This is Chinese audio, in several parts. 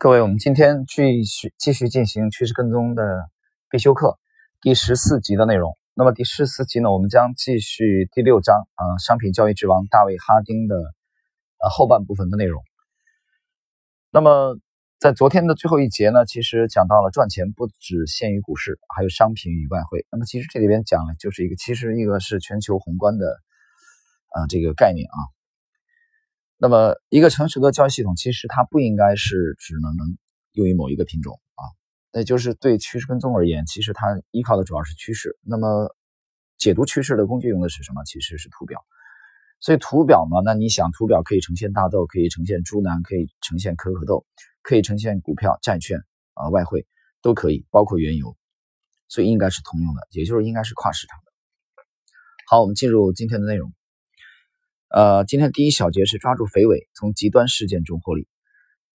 各位，我们今天继续继续进行趋势跟踪的必修课第十四集的内容。那么第十四集呢，我们将继续第六章啊，商品交易之王大卫哈丁的呃后半部分的内容。那么在昨天的最后一节呢，其实讲到了赚钱不只限于股市，还有商品与外汇。那么其实这里边讲了就是一个，其实一个是全球宏观的啊这个概念啊。那么，一个成熟的交易系统，其实它不应该是只能能用于某一个品种啊。那就是对趋势跟踪而言，其实它依靠的主要是趋势。那么，解读趋势的工具用的是什么？其实是图表。所以图表嘛，那你想，图表可以呈现大豆，可以呈现猪腩，可以呈现可可豆，可以呈现股票、债券啊、外汇都可以，包括原油。所以应该是通用的，也就是应该是跨市场的。好，我们进入今天的内容。呃，今天第一小节是抓住肥尾，从极端事件中获利。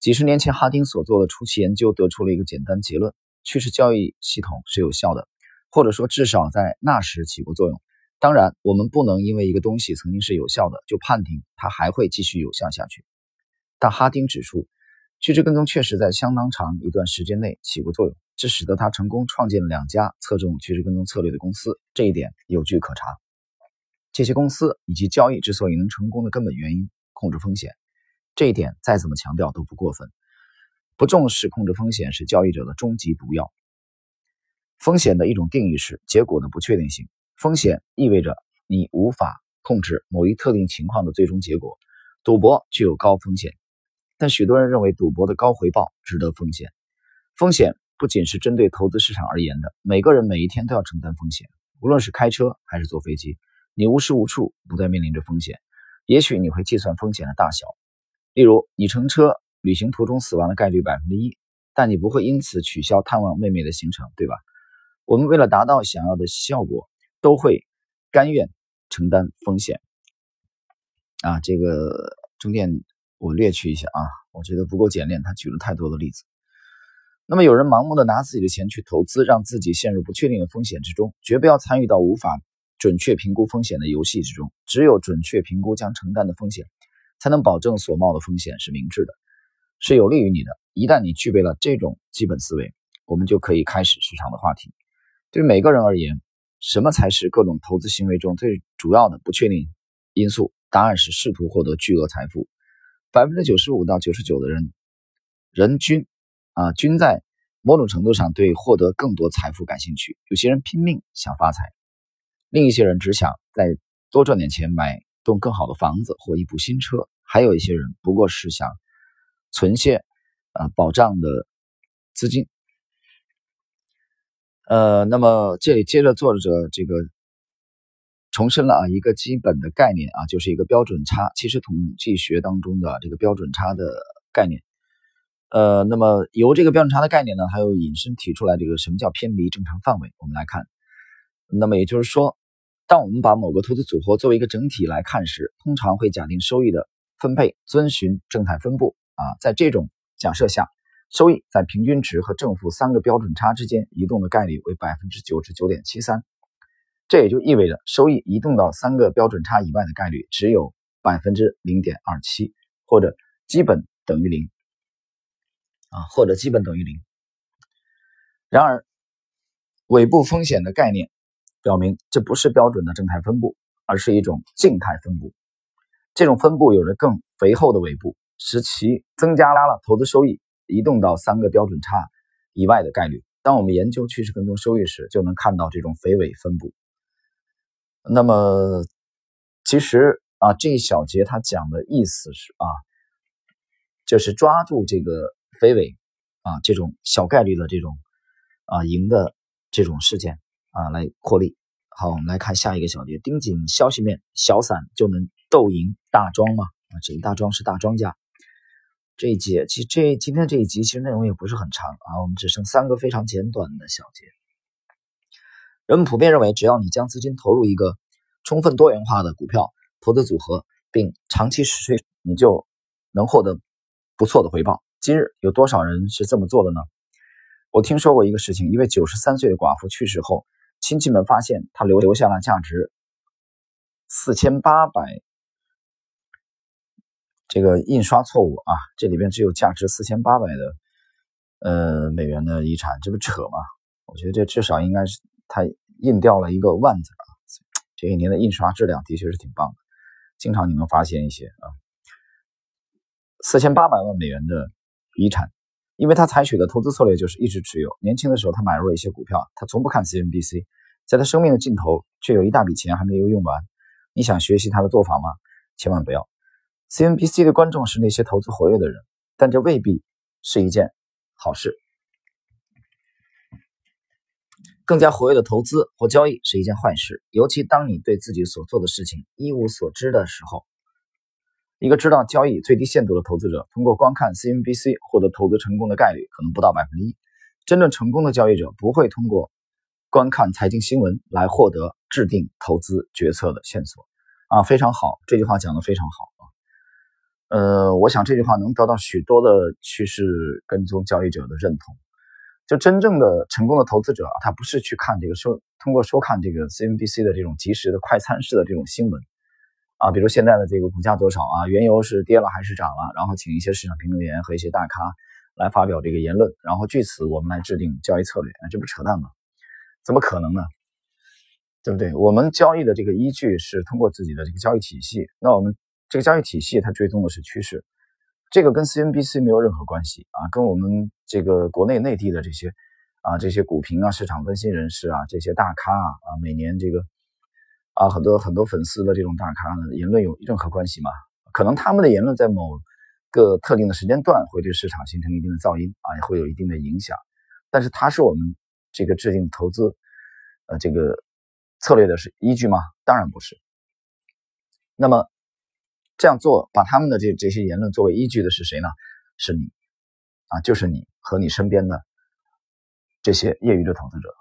几十年前，哈丁所做的初期研究得出了一个简单结论：趋势交易系统是有效的，或者说至少在那时起过作用。当然，我们不能因为一个东西曾经是有效的，就判定它还会继续有效下去。但哈丁指出，趋势跟踪确实在相当长一段时间内起过作用，这使得他成功创建了两家侧重趋势跟踪策略的公司，这一点有据可查。这些公司以及交易之所以能成功的根本原因，控制风险，这一点再怎么强调都不过分。不重视控制风险是交易者的终极毒药。风险的一种定义是结果的不确定性。风险意味着你无法控制某一特定情况的最终结果。赌博具有高风险，但许多人认为赌博的高回报值得风险。风险不仅是针对投资市场而言的，每个人每一天都要承担风险，无论是开车还是坐飞机。你无时无处不在面临着风险，也许你会计算风险的大小，例如你乘车旅行途中死亡的概率百分之一，但你不会因此取消探望妹妹的行程，对吧？我们为了达到想要的效果，都会甘愿承担风险。啊，这个中间我略去一下啊，我觉得不够简练，他举了太多的例子。那么有人盲目的拿自己的钱去投资，让自己陷入不确定的风险之中，绝不要参与到无法。准确评估风险的游戏之中，只有准确评估将承担的风险，才能保证所冒的风险是明智的，是有利于你的。一旦你具备了这种基本思维，我们就可以开始市场的话题。对每个人而言，什么才是各种投资行为中最主要的不确定因素？答案是试图获得巨额财富。百分之九十五到九十九的人，人均啊均在某种程度上对获得更多财富感兴趣。有些人拼命想发财。另一些人只想再多赚点钱，买栋更好的房子或一部新车；还有一些人不过是想存些啊保障的资金。呃，那么这里接着作者这个重申了啊一个基本的概念啊，就是一个标准差，其实统计学当中的这个标准差的概念。呃，那么由这个标准差的概念呢，还有引申提出来这个什么叫偏离正常范围？我们来看，那么也就是说。当我们把某个投资组合作为一个整体来看时，通常会假定收益的分配遵循正态分布啊。在这种假设下，收益在平均值和正负三个标准差之间移动的概率为百分之九十九点七三。这也就意味着，收益移动到三个标准差以外的概率只有百分之零点二七，或者基本等于零啊，或者基本等于零。然而，尾部风险的概念。表明这不是标准的正态分布，而是一种静态分布。这种分布有着更肥厚的尾部，使其增加了投资收益移动到三个标准差以外的概率。当我们研究趋势跟踪收益时，就能看到这种肥尾分布。那么，其实啊，这一小节他讲的意思是啊，就是抓住这个肥尾啊，这种小概率的这种啊赢的这种事件。啊，来获利。好，我们来看下一个小节，盯紧消息面，小散就能斗赢大庄吗？啊，这大庄是大庄家。这一节其实这今天这一集其实内容也不是很长啊，我们只剩三个非常简短的小节。人们普遍认为，只要你将资金投入一个充分多元化的股票投资组合，并长期持续，你就能获得不错的回报。今日有多少人是这么做的呢？我听说过一个事情，一位九十三岁的寡妇去世后。亲戚们发现他留留下了价值四千八百，这个印刷错误啊，这里边只有价值四千八百的呃美元的遗产，这不扯吗？我觉得这至少应该是他印掉了一个万字啊，这一年的印刷质量的确是挺棒的，经常你能发现一些啊，四千八百万美元的遗产，因为他采取的投资策略就是一直持有。年轻的时候他买入了一些股票，他从不看 CNBC，在他生命的尽头却有一大笔钱还没有用完。你想学习他的做法吗？千万不要。CNBC 的观众是那些投资活跃的人，但这未必是一件好事。更加活跃的投资或交易是一件坏事，尤其当你对自己所做的事情一无所知的时候。一个知道交易最低限度的投资者，通过观看 CNBC 获得投资成功的概率可能不到百分之一。真正成功的交易者不会通过观看财经新闻来获得制定投资决策的线索。啊，非常好，这句话讲的非常好啊。呃，我想这句话能得到许多的趋势跟踪交易者的认同。就真正的成功的投资者，他不是去看这个收，通过收看这个 CNBC 的这种即时的快餐式的这种新闻，啊，比如现在的这个股价多少啊，原油是跌了还是涨了，然后请一些市场评论员和一些大咖来发表这个言论，然后据此我们来制定交易策略，这不扯淡吗？怎么可能呢？对不对？我们交易的这个依据是通过自己的这个交易体系，那我们这个交易体系它追踪的是趋势。这个跟 CNBC 没有任何关系啊，跟我们这个国内内地的这些啊这些股评啊、市场分析人士啊、这些大咖啊啊，每年这个啊很多很多粉丝的这种大咖的言论有任何关系吗？可能他们的言论在某个特定的时间段会对市场形成一定的噪音啊，也会有一定的影响，但是它是我们这个制定投资呃这个策略的是依据吗？当然不是。那么。这样做，把他们的这这些言论作为依据的是谁呢？是你，啊，就是你和你身边的这些业余的投资者，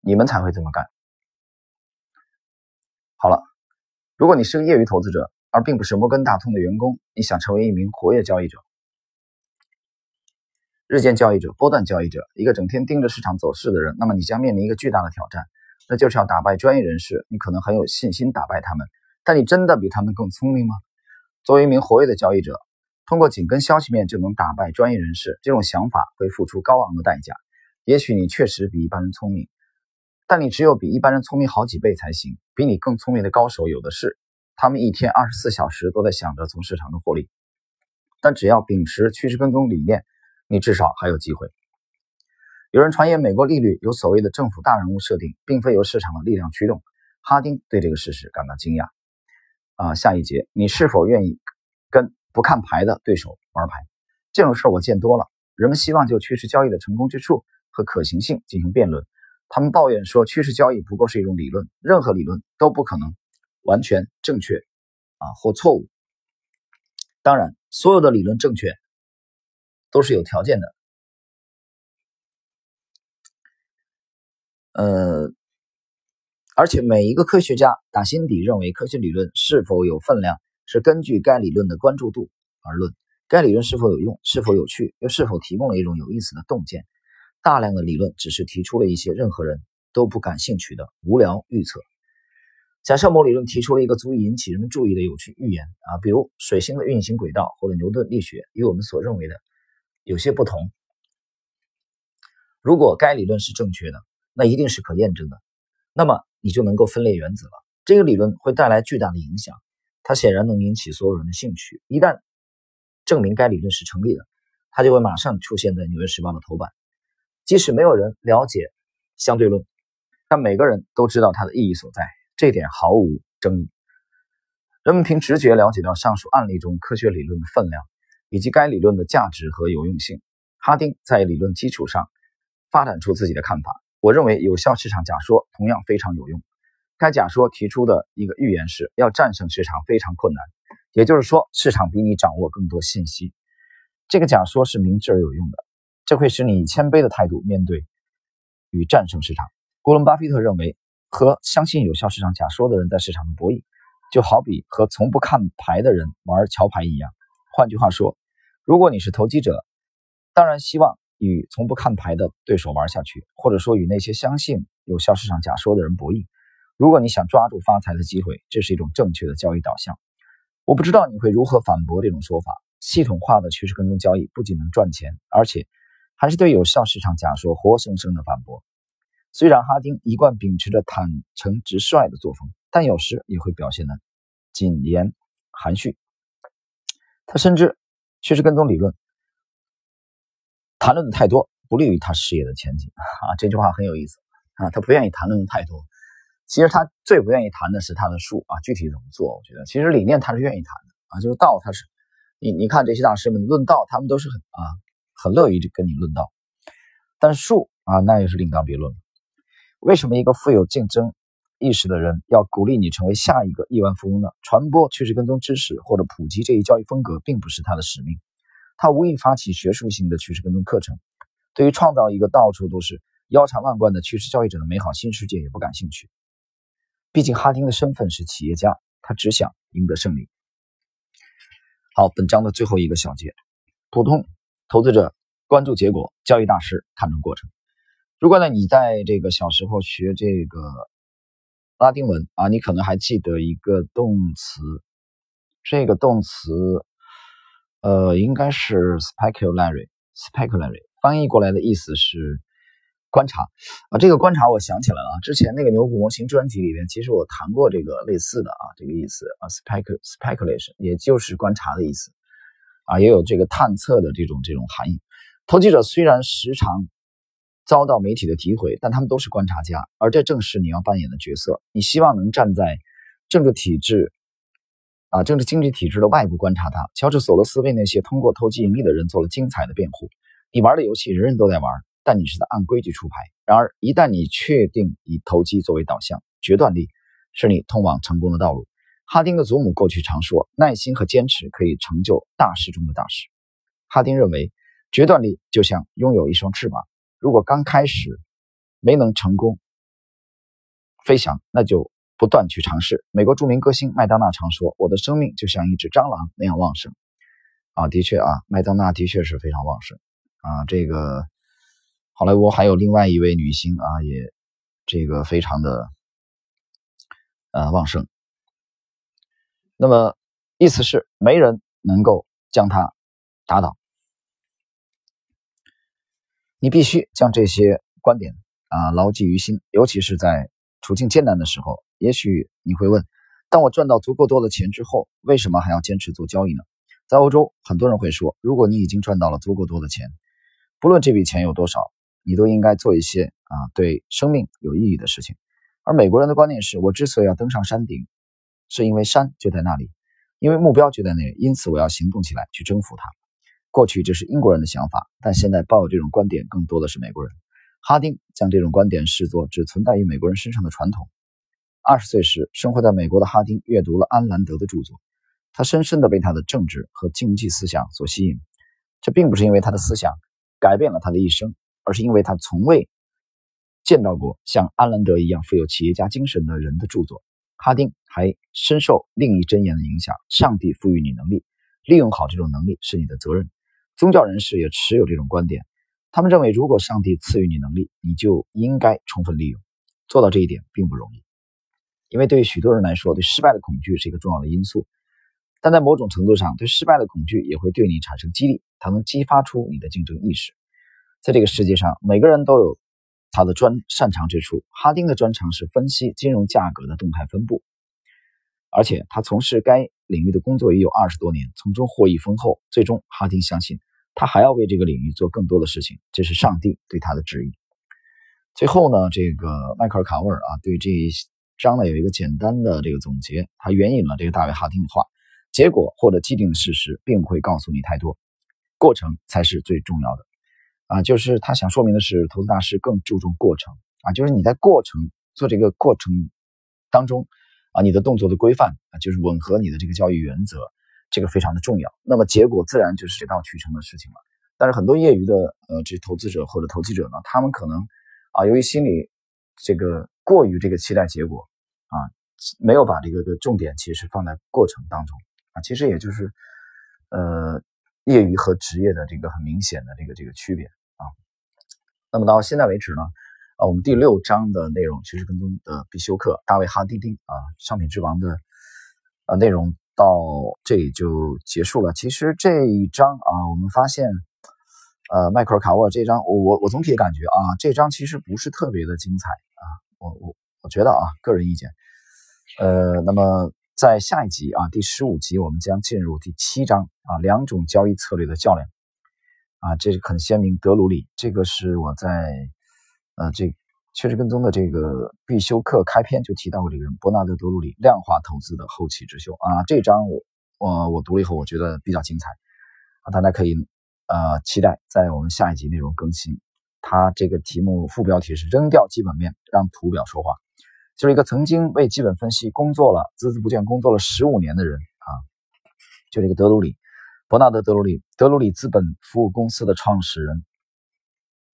你们才会这么干。好了，如果你是个业余投资者，而并不是摩根大通的员工，你想成为一名活跃交易者、日间交易者、波段交易者，一个整天盯着市场走势的人，那么你将面临一个巨大的挑战，那就是要打败专业人士。你可能很有信心打败他们，但你真的比他们更聪明吗？作为一名活跃的交易者，通过紧跟消息面就能打败专业人士，这种想法会付出高昂的代价。也许你确实比一般人聪明，但你只有比一般人聪明好几倍才行。比你更聪明的高手有的是，他们一天二十四小时都在想着从市场中获利。但只要秉持趋势跟踪理念，你至少还有机会。有人传言美国利率由所谓的政府大人物设定，并非由市场的力量驱动。哈丁对这个事实感到惊讶。啊，下一节，你是否愿意跟不看牌的对手玩牌？这种事我见多了。人们希望就趋势交易的成功之处和可行性进行辩论。他们抱怨说，趋势交易不过是一种理论，任何理论都不可能完全正确啊或错误。当然，所有的理论正确都是有条件的。呃。而且每一个科学家打心底认为，科学理论是否有分量，是根据该理论的关注度而论。该理论是否有用，是否有趣，又是否提供了一种有意思的洞见？大量的理论只是提出了一些任何人都不感兴趣的无聊预测。假设某理论提出了一个足以引起人们注意的有趣预言啊，比如水星的运行轨道或者牛顿力学与我们所认为的有些不同。如果该理论是正确的，那一定是可验证的。那么。你就能够分裂原子了。这个理论会带来巨大的影响，它显然能引起所有人的兴趣。一旦证明该理论是成立的，它就会马上出现在《纽约时报》的头版。即使没有人了解相对论，但每个人都知道它的意义所在，这点毫无争议。人们凭直觉了解到上述案例中科学理论的分量，以及该理论的价值和有用性。哈丁在理论基础上发展出自己的看法。我认为有效市场假说同样非常有用。该假说提出的一个预言是要战胜市场非常困难，也就是说，市场比你掌握更多信息。这个假说是明智而有用的，这会使你以谦卑的态度面对与战胜市场。沃伦·巴菲特认为，和相信有效市场假说的人在市场上博弈，就好比和从不看牌的人玩桥牌一样。换句话说，如果你是投机者，当然希望。与从不看牌的对手玩下去，或者说与那些相信有效市场假说的人博弈。如果你想抓住发财的机会，这是一种正确的交易导向。我不知道你会如何反驳这种说法。系统化的趋势跟踪交易不仅能赚钱，而且还是对有效市场假说活生生的反驳。虽然哈丁一贯秉持着坦诚直率的作风，但有时也会表现的谨言含蓄。他甚至确实跟踪理论谈论的太多，不利于他事业的前景啊！这句话很有意思啊！他不愿意谈论的太多，其实他最不愿意谈的是他的术啊，具体怎么做？我觉得其实理念他是愿意谈的啊，就是道他是你你看这些大师们论道，他们都是很啊很乐于跟你论道，但术啊那又是另当别论了。为什么一个富有竞争意识的人要鼓励你成为下一个亿万富翁呢？传播趋势跟踪知识或者普及这一交易风格，并不是他的使命。他无意发起学术性的趋势跟踪课程，对于创造一个到处都是腰缠万贯的趋势交易者的美好新世界也不感兴趣。毕竟哈丁的身份是企业家，他只想赢得胜利。好，本章的最后一个小节：普通投资者关注结果，交易大师看重过程。如果呢，你在这个小时候学这个拉丁文啊，你可能还记得一个动词，这个动词，呃，应该是 speculary，speculary，翻译过来的意思是观察啊。这个观察我想起来了啊，之前那个牛股模型专题里边，其实我谈过这个类似的啊，这个意思啊，spec，speculation，也就是观察的意思啊，也有这个探测的这种这种含义。投机者虽然时常。遭到媒体的诋毁，但他们都是观察家，而这正是你要扮演的角色。你希望能站在政治体制啊，政治经济体制的外部观察它。乔治·索罗斯为那些通过投机盈利的人做了精彩的辩护。你玩的游戏人人都在玩，但你是在按规矩出牌。然而，一旦你确定以投机作为导向，决断力是你通往成功的道路。哈丁的祖母过去常说：“耐心和坚持可以成就大事中的大事。”哈丁认为，决断力就像拥有一双翅膀。如果刚开始没能成功飞翔，那就不断去尝试。美国著名歌星麦当娜常说：“我的生命就像一只蟑螂那样旺盛。”啊，的确啊，麦当娜的确是非常旺盛啊。这个好莱坞还有另外一位女星啊，也这个非常的呃旺盛。那么意思是没人能够将他打倒。你必须将这些观点啊牢记于心，尤其是在处境艰难的时候。也许你会问：当我赚到足够多的钱之后，为什么还要坚持做交易呢？在欧洲，很多人会说：如果你已经赚到了足够多的钱，不论这笔钱有多少，你都应该做一些啊对生命有意义的事情。而美国人的观念是：我之所以要登上山顶，是因为山就在那里，因为目标就在那里，因此我要行动起来去征服它。过去这是英国人的想法，但现在抱有这种观点更多的是美国人。哈丁将这种观点视作只存在于美国人身上的传统。二十岁时生活在美国的哈丁阅读了安兰德的著作，他深深地被他的政治和经济思想所吸引。这并不是因为他的思想改变了他的一生，而是因为他从未见到过像安兰德一样富有企业家精神的人的著作。哈丁还深受另一箴言的影响：上帝赋予你能力，利用好这种能力是你的责任。宗教人士也持有这种观点，他们认为，如果上帝赐予你能力，你就应该充分利用。做到这一点并不容易，因为对于许多人来说，对失败的恐惧是一个重要的因素。但在某种程度上，对失败的恐惧也会对你产生激励，它能激发出你的竞争意识。在这个世界上，每个人都有他的专擅长之处。哈丁的专长是分析金融价格的动态分布，而且他从事该。领域的工作已有二十多年，从中获益丰厚。最终，哈丁相信他还要为这个领域做更多的事情，这是上帝对他的旨意。最后呢，这个迈克尔·卡沃尔啊，对这一章呢有一个简单的这个总结，他援引了这个大卫·哈丁的话：结果或者既定事实并不会告诉你太多，过程才是最重要的。啊，就是他想说明的是，投资大师更注重过程啊，就是你在过程做这个过程当中。啊，你的动作的规范啊，就是吻合你的这个交易原则，这个非常的重要。那么结果自然就是水到渠成的事情了。但是很多业余的呃这投资者或者投机者呢，他们可能啊，由于心里这个过于这个期待结果啊，没有把这个的重点其实放在过程当中啊，其实也就是呃业余和职业的这个很明显的这个这个区别。那么到现在为止呢？啊，我们第六章的内容其实跟踪的必修课，大卫哈丁丁啊，商品之王的啊内容到这里就结束了。其实这一章啊，我们发现，呃，迈克尔卡沃尔这张，我我我总体感觉啊，这张其实不是特别的精彩啊，我我我觉得啊，个人意见。呃，那么在下一集啊，第十五集我们将进入第七章啊，两种交易策略的较量啊，这是很鲜明，德鲁里，这个是我在呃这趋势跟踪的这个必修课开篇就提到过这个人，伯纳德德鲁里，量化投资的后起之秀啊，这张我我我读了以后，我觉得比较精彩啊，大家可以。呃，期待在我们下一集内容更新。它这个题目副标题是“扔掉基本面，让图表说话”，就是一个曾经为基本分析工作了、孜孜不倦工作了十五年的人啊，就这个德鲁里，伯纳德·德鲁里，德鲁里资本服务公司的创始人，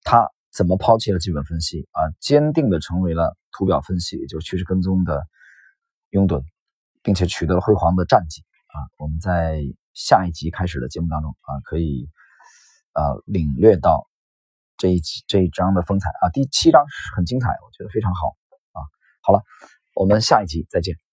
他怎么抛弃了基本分析啊，坚定的成为了图表分析，也就是趋势跟踪的拥趸，并且取得了辉煌的战绩啊。我们在下一集开始的节目当中啊，可以。呃，领略到这一集这一章的风采啊，第七章很精彩，我觉得非常好啊。好了，我们下一集再见。